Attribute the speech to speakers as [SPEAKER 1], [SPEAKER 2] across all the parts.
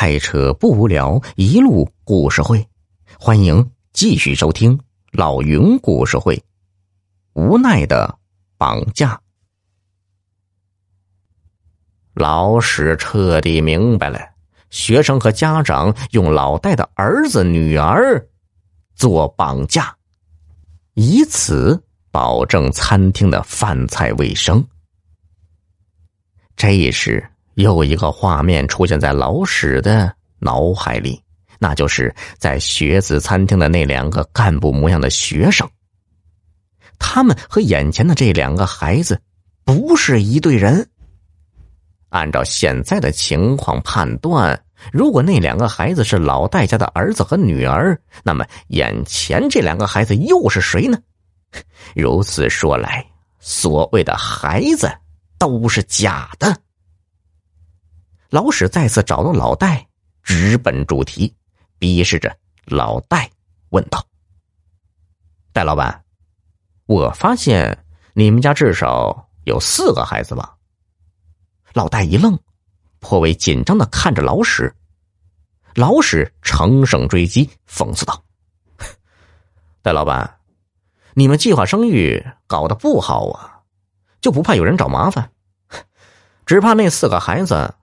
[SPEAKER 1] 开车不无聊，一路故事会，欢迎继续收听老云故事会。无奈的绑架，老史彻底明白了，学生和家长用老戴的儿子女儿做绑架，以此保证餐厅的饭菜卫生。这时。又一个画面出现在老史的脑海里，那就是在学子餐厅的那两个干部模样的学生。他们和眼前的这两个孩子不是一对人。按照现在的情况判断，如果那两个孩子是老戴家的儿子和女儿，那么眼前这两个孩子又是谁呢？如此说来，所谓的孩子都是假的。老史再次找到老戴，直奔主题，逼视着老戴问道：“戴老板，我发现你们家至少有四个孩子吧？”老戴一愣，颇为紧张的看着老史。老史乘胜追击，讽刺道：“戴老板，你们计划生育搞得不好啊，就不怕有人找麻烦？只怕那四个孩子……”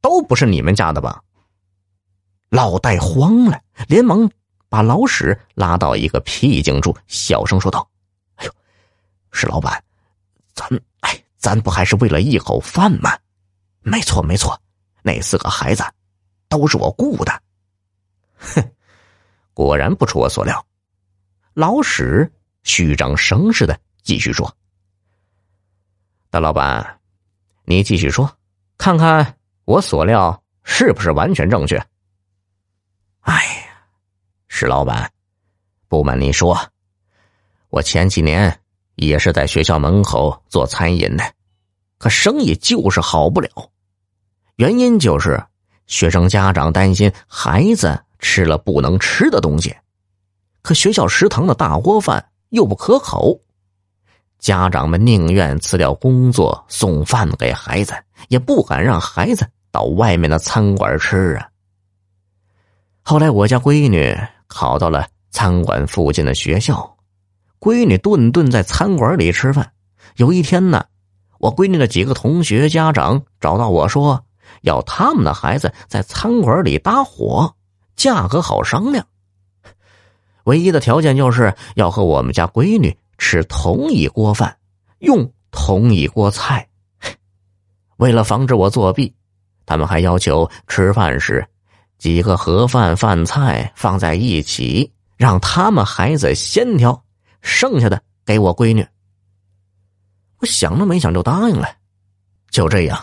[SPEAKER 1] 都不是你们家的吧？老戴慌了，连忙把老史拉到一个僻静处，小声说道：“哎呦，史老板，咱哎，咱不还是为了一口饭吗？没错，没错，那四个孩子都是我雇的。”哼，果然不出我所料。老史虚张声势的继续说：“大老板，你继续说，看看。”我所料是不是完全正确？哎呀，石老板，不瞒你说，我前几年也是在学校门口做餐饮的，可生意就是好不了。原因就是学生家长担心孩子吃了不能吃的东西，可学校食堂的大锅饭又不可口，家长们宁愿辞掉工作送饭给孩子，也不敢让孩子。到外面的餐馆吃啊！后来我家闺女考到了餐馆附近的学校，闺女顿顿在餐馆里吃饭。有一天呢，我闺女的几个同学家长找到我说，要他们的孩子在餐馆里搭伙，价格好商量。唯一的条件就是要和我们家闺女吃同一锅饭，用同一锅菜。为了防止我作弊。他们还要求吃饭时，几个盒饭饭菜放在一起，让他们孩子先挑，剩下的给我闺女。我想都没想就答应了。就这样，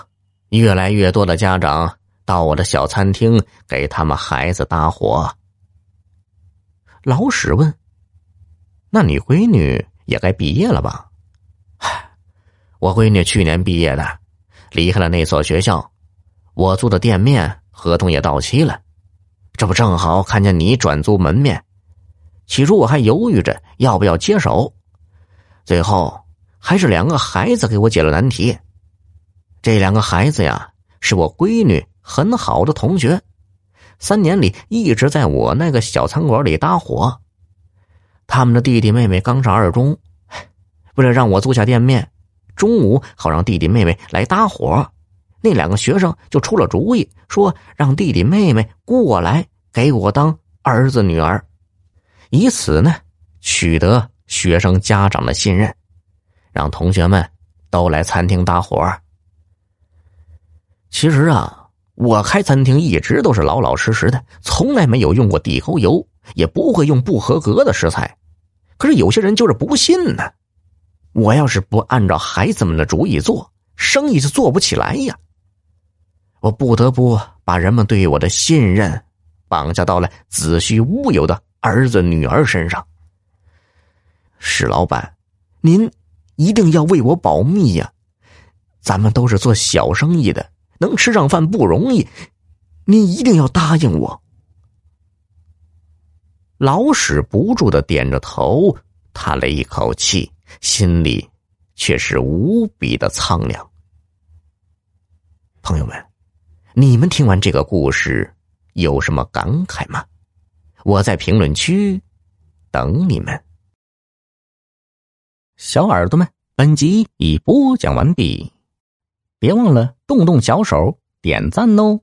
[SPEAKER 1] 越来越多的家长到我的小餐厅给他们孩子搭伙。老史问：“那你闺女也该毕业了吧？”唉我闺女去年毕业的，离开了那所学校。我租的店面合同也到期了，这不正好看见你转租门面。起初我还犹豫着要不要接手，最后还是两个孩子给我解了难题。这两个孩子呀，是我闺女很好的同学，三年里一直在我那个小餐馆里搭伙。他们的弟弟妹妹刚上二中，为了让我租下店面，中午好让弟弟妹妹来搭伙。那两个学生就出了主意，说让弟弟妹妹过来给我当儿子女儿，以此呢取得学生家长的信任，让同学们都来餐厅搭伙。其实啊，我开餐厅一直都是老老实实的，从来没有用过地沟油，也不会用不合格的食材。可是有些人就是不信呢。我要是不按照孩子们的主意做，生意就做不起来呀。我不得不把人们对我的信任绑架到了子虚乌有的儿子女儿身上。史老板，您一定要为我保密呀！咱们都是做小生意的，能吃上饭不容易，您一定要答应我。老史不住的点着头，叹了一口气，心里却是无比的苍凉。朋友们。你们听完这个故事有什么感慨吗？我在评论区等你们。小耳朵们，本集已播讲完毕，别忘了动动小手点赞哦。